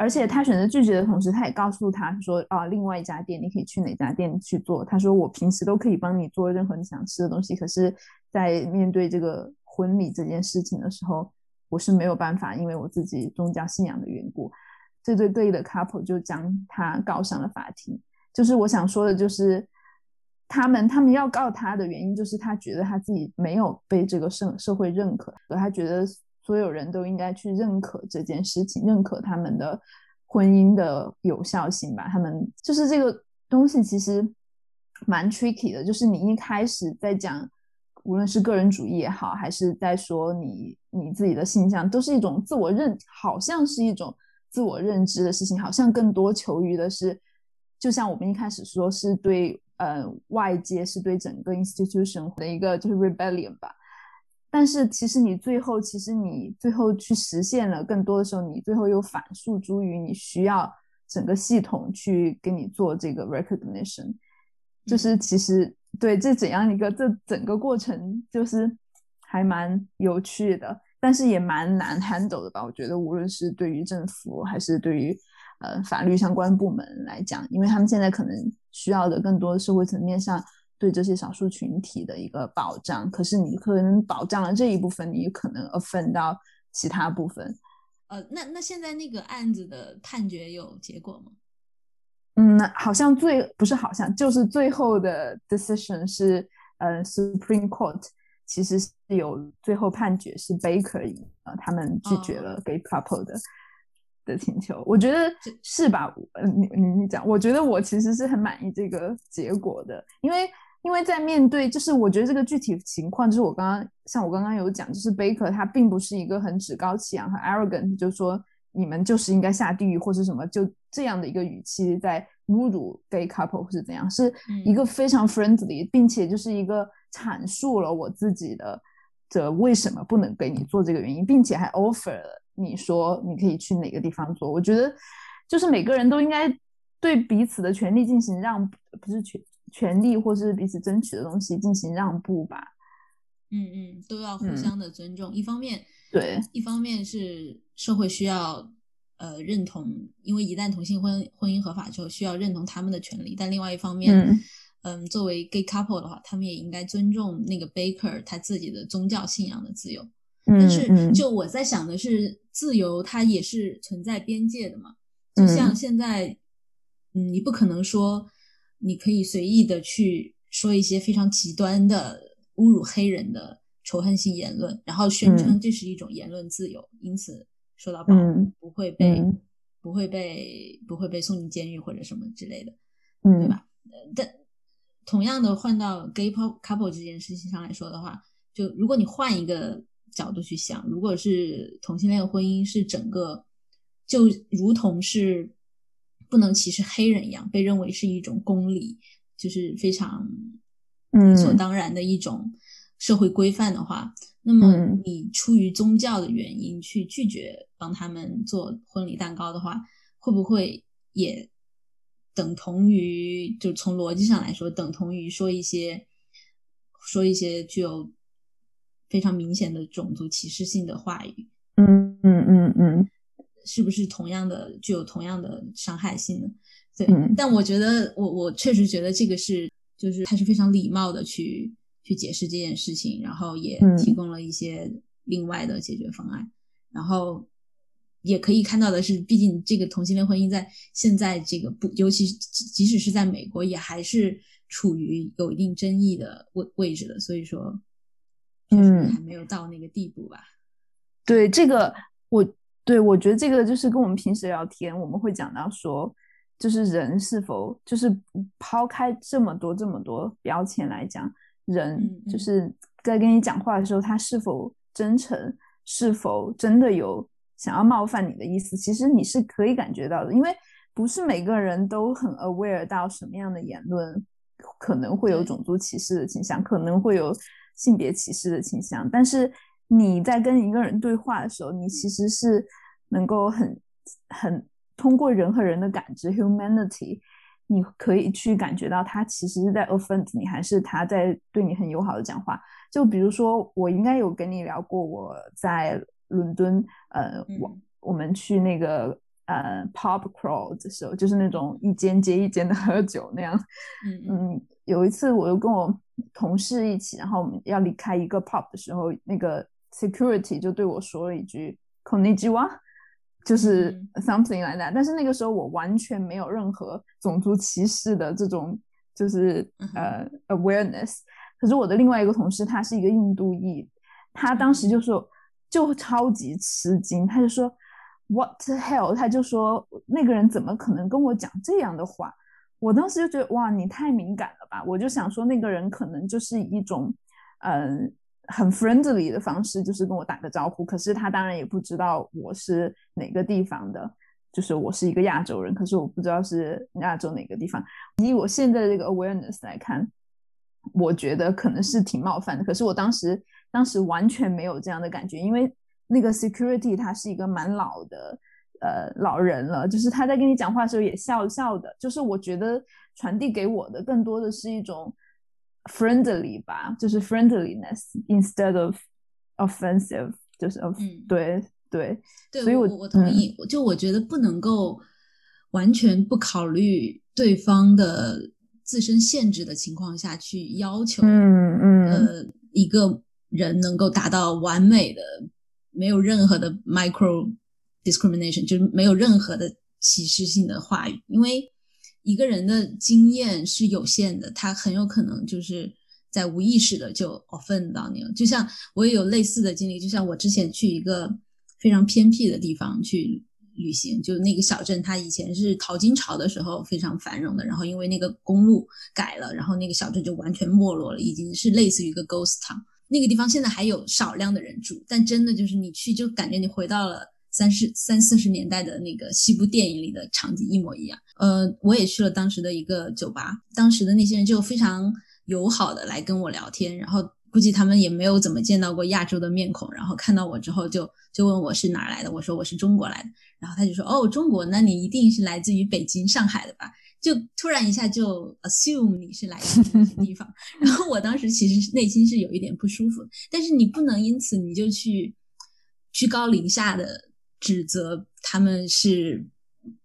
Speaker 2: 而且他选择拒绝的同时，他也告诉他说啊，另外一家店你可以去哪家店去做。他说我平时都可以帮你做任何你想吃的东西，可是，在面对这个婚礼这件事情的时候，我是没有办法，因为我自己宗教信仰的缘故。这对 gay 的 couple 就将他告上了法庭。就是我想说的，就是他们他们要告他的原因，就是他觉得他自己没有被这个社社会认可，他觉得。所有人都应该去认可这件事情，认可他们的婚姻的有效性吧。他们就是这个东西其实蛮 tricky 的，就是你一开始在讲，无论是个人主义也好，还是在说你你自己的形象，都是一种自我认，好像是一种自我认知的事情，好像更多求于的是，就像我们一开始说，是对呃外界，是对整个 institution 的一个就是 rebellion 吧。但是其实你最后，其实你最后去实现了更多的时候，你最后又反诉诸于你需要整个系统去给你做这个 recognition，就是其实对这怎样一个这整个过程就是还蛮有趣的，但是也蛮难 handle 的吧？我觉得无论是对于政府还是对于呃法律相关部门来讲，因为他们现在可能需要的更多的社会层面上。对这些少数群体的一个保障，可是你可能保障了这一部分，你可能 offend 到其他部分。
Speaker 1: 呃，那那现在那个案子的判决有结果吗？
Speaker 2: 嗯，好像最不是好像就是最后的 decision 是，呃，Supreme Court 其实是有最后判决是 Baker 赢，呃，他们拒绝了 gay couple 的的请求。我觉得是吧？嗯，你你你讲，我觉得我其实是很满意这个结果的，因为。因为在面对，就是我觉得这个具体情况，就是我刚刚像我刚刚有讲，就是 Baker 他并不是一个很趾高气扬和 arrogant，就是说你们就是应该下地狱或是什么，就这样的一个语气在侮辱 gay couple 或是怎样，是一个非常 friendly，并且就是一个阐述了我自己的这为什么不能给你做这个原因，并且还 offer 了你说你可以去哪个地方做。我觉得就是每个人都应该对彼此的权利进行让，不是权。权利或是彼此争取的东西进行让步吧，
Speaker 1: 嗯嗯，都要互相的尊重。一方面，
Speaker 2: 对，
Speaker 1: 一方面是社会需要呃认同，因为一旦同性婚婚姻合法之后，需要认同他们的权利。但另外一方面，嗯，作为 gay couple 的话，他们也应该尊重那个 Baker 他自己的宗教信仰的自由。但是，就我在想的是，自由它也是存在边界的嘛。就像现在，嗯，你不可能说。你可以随意的去说一些非常极端的侮辱黑人的仇恨性言论，然后宣称这是一种言论自由，因此受到保护，不会被不会被不会被送进监狱或者什么之类的，嗯对吧？但同样的换到 gay couple 这件事情上来说的话，就如果你换一个角度去想，如果是同性恋婚姻是整个就如同是。不能歧视黑人一样，被认为是一种公理，就是非常理所当然的一种社会规范的话，那么你出于宗教的原因去拒绝帮他们做婚礼蛋糕的话，会不会也等同于就从逻辑上来说，等同于说一些说一些具有非常明显的种族歧视性的话语？
Speaker 2: 嗯嗯嗯嗯。
Speaker 1: 是不是同样的具有同样的伤害性呢？对，但我觉得我我确实觉得这个是就是他是非常礼貌的去去解释这件事情，然后也提供了一些另外的解决方案，然后也可以看到的是，毕竟这个同性恋婚姻在现在这个不，尤其即使是在美国，也还是处于有一定争议的位位置的，所以说，嗯，还没有到那个地步吧？
Speaker 2: 对这个我。对，我觉得这个就是跟我们平时聊天，我们会讲到说，就是人是否就是抛开这么多这么多标签来讲，人就是在跟你讲话的时候，他是否真诚，是否真的有想要冒犯你的意思，其实你是可以感觉到的，因为不是每个人都很 aware 到什么样的言论可能会有种族歧视的倾向，可能会有性别歧视的倾向，但是。你在跟一个人对话的时候，你其实是能够很很通过人和人的感知 （humanity），你可以去感觉到他其实是在 offend 你，还是他在对你很友好的讲话。就比如说，我应该有跟你聊过，我在伦敦，呃，我我们去那个呃 pop crawl 的时候，就是那种一间接一间的喝酒那样。
Speaker 1: 嗯
Speaker 2: 嗯，有一次我又跟我同事一起，然后我们要离开一个 pub 的时候，那个 security 就对我说了一句 “konnichiwa”，就是 something like that。但是那个时候我完全没有任何种族歧视的这种就是呃 awareness。可是我的另外一个同事他是一个印度裔，他当时就说就超级吃惊，他就说 “what the hell”，他就说那个人怎么可能跟我讲这样的话？我当时就觉得哇，你太敏感了吧！我就想说那个人可能就是一种嗯很 friendly 的方式，就是跟我打个招呼。可是他当然也不知道我是哪个地方的，就是我是一个亚洲人，可是我不知道是亚洲哪个地方。以我现在的这个 awareness 来看。我觉得可能是挺冒犯的，可是我当时当时完全没有这样的感觉，因为那个 security 他是一个蛮老的呃老人了，就是他在跟你讲话的时候也笑笑的，就是我觉得传递给我的更多的是一种 friendly 吧，就是 friendliness instead of offensive，就是 of、
Speaker 1: 嗯
Speaker 2: 对对
Speaker 1: 对，
Speaker 2: 所以我
Speaker 1: 我同意，就我觉得不能够完全不考虑对方的。自身限制的情况下去要求，
Speaker 2: 嗯嗯，
Speaker 1: 呃，一个人能够达到完美的，没有任何的 micro discrimination，就是没有任何的歧视性的话语，因为一个人的经验是有限的，他很有可能就是在无意识的就 offend 到你了。就像我也有类似的经历，就像我之前去一个非常偏僻的地方去。旅行就那个小镇，它以前是淘金潮的时候非常繁荣的，然后因为那个公路改了，然后那个小镇就完全没落了，已经是类似于一个 ghost town。那个地方现在还有少量的人住，但真的就是你去就感觉你回到了三十三四十年代的那个西部电影里的场景一模一样。呃，我也去了当时的一个酒吧，当时的那些人就非常友好的来跟我聊天，然后估计他们也没有怎么见到过亚洲的面孔，然后看到我之后就就问我是哪来的，我说我是中国来的。然后他就说：“哦，中国，那你一定是来自于北京、上海的吧？”就突然一下就 assume 你是来自那些地方。然后我当时其实内心是有一点不舒服，但是你不能因此你就去居高临下的指责他们是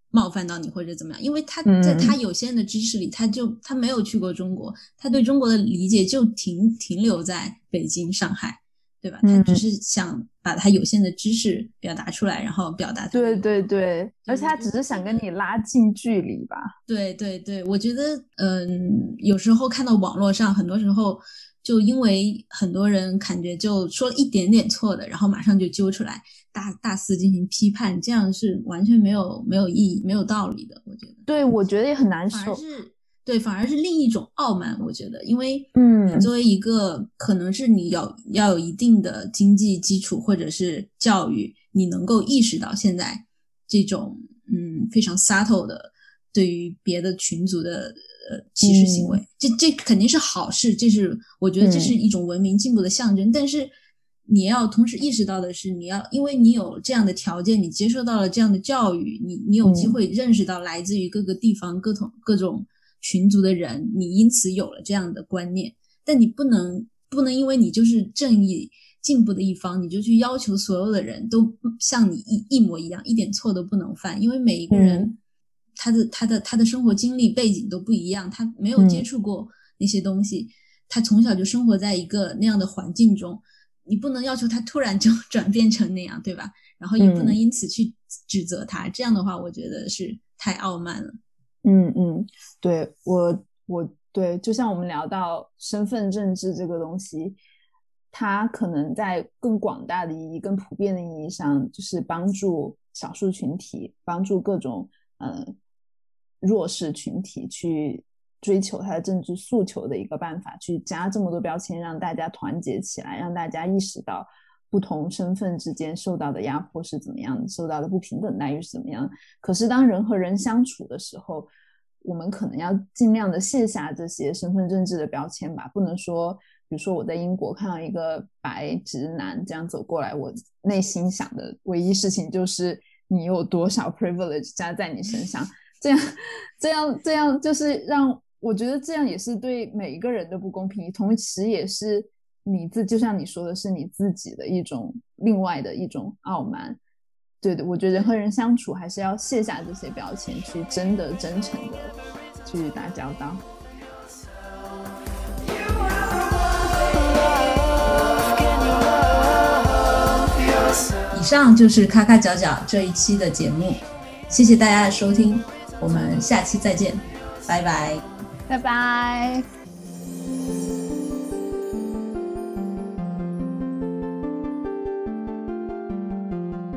Speaker 1: 冒犯到你或者怎么样，因为他在他有限的知识里，他就他没有去过中国，他对中国的理解就停停留在北京、上海。对吧？他只是想把他有限的知识表达出来，然后表达。
Speaker 2: 对对对，而且他只是想跟你拉近距离吧。
Speaker 1: 对对对，我觉得，嗯，有时候看到网络上，很多时候就因为很多人感觉就说了一点点错的，然后马上就揪出来大大肆进行批判，这样是完全没有没有意义、没有道理的。我觉得，
Speaker 2: 对我觉得也很难受。
Speaker 1: 是对，反而是另一种傲慢，我觉得，因为，
Speaker 2: 嗯，
Speaker 1: 作为一个可能是你要要有一定的经济基础或者是教育，你能够意识到现在这种嗯非常 subtle 的对于别的群族的呃歧视行为，这这肯定是好事，这是我觉得这是一种文明进步的象征。但是你要同时意识到的是，你要因为你有这样的条件，你接受到了这样的教育，你你有机会认识到来自于各个地方各种各种。群族的人，你因此有了这样的观念，但你不能不能因为你就是正义进步的一方，你就去要求所有的人都像你一一模一样，一点错都不能犯。因为每一个人他的他的他的生活经历背景都不一样，他没有接触过那些东西，他从小就生活在一个那样的环境中，你不能要求他突然就 转变成那样，对吧？然后也不能因此去指责他，这样的话，我觉得是太傲慢了。
Speaker 2: 嗯嗯，对我我对，就像我们聊到身份政治这个东西，它可能在更广大的意义、更普遍的意义上，就是帮助少数群体、帮助各种呃弱势群体去追求他的政治诉求的一个办法。去加这么多标签，让大家团结起来，让大家意识到。不同身份之间受到的压迫是怎么样，受到的不平等待遇是怎么样？可是当人和人相处的时候，我们可能要尽量的卸下这些身份政治的标签吧，不能说，比如说我在英国看到一个白直男这样走过来，我内心想的唯一事情就是你有多少 privilege 加在你身上，这样，这样，这样就是让我觉得这样也是对每一个人的不公平，同时也是。你自就像你说的是你自己的一种另外的一种傲慢，对的，我觉得人和人相处还是要卸下这些标签，去真的、真诚的去打交道。
Speaker 1: 以上就是咔咔角角这一期的节目，谢谢大家的收听，我们下期再见，拜拜，
Speaker 2: 拜拜。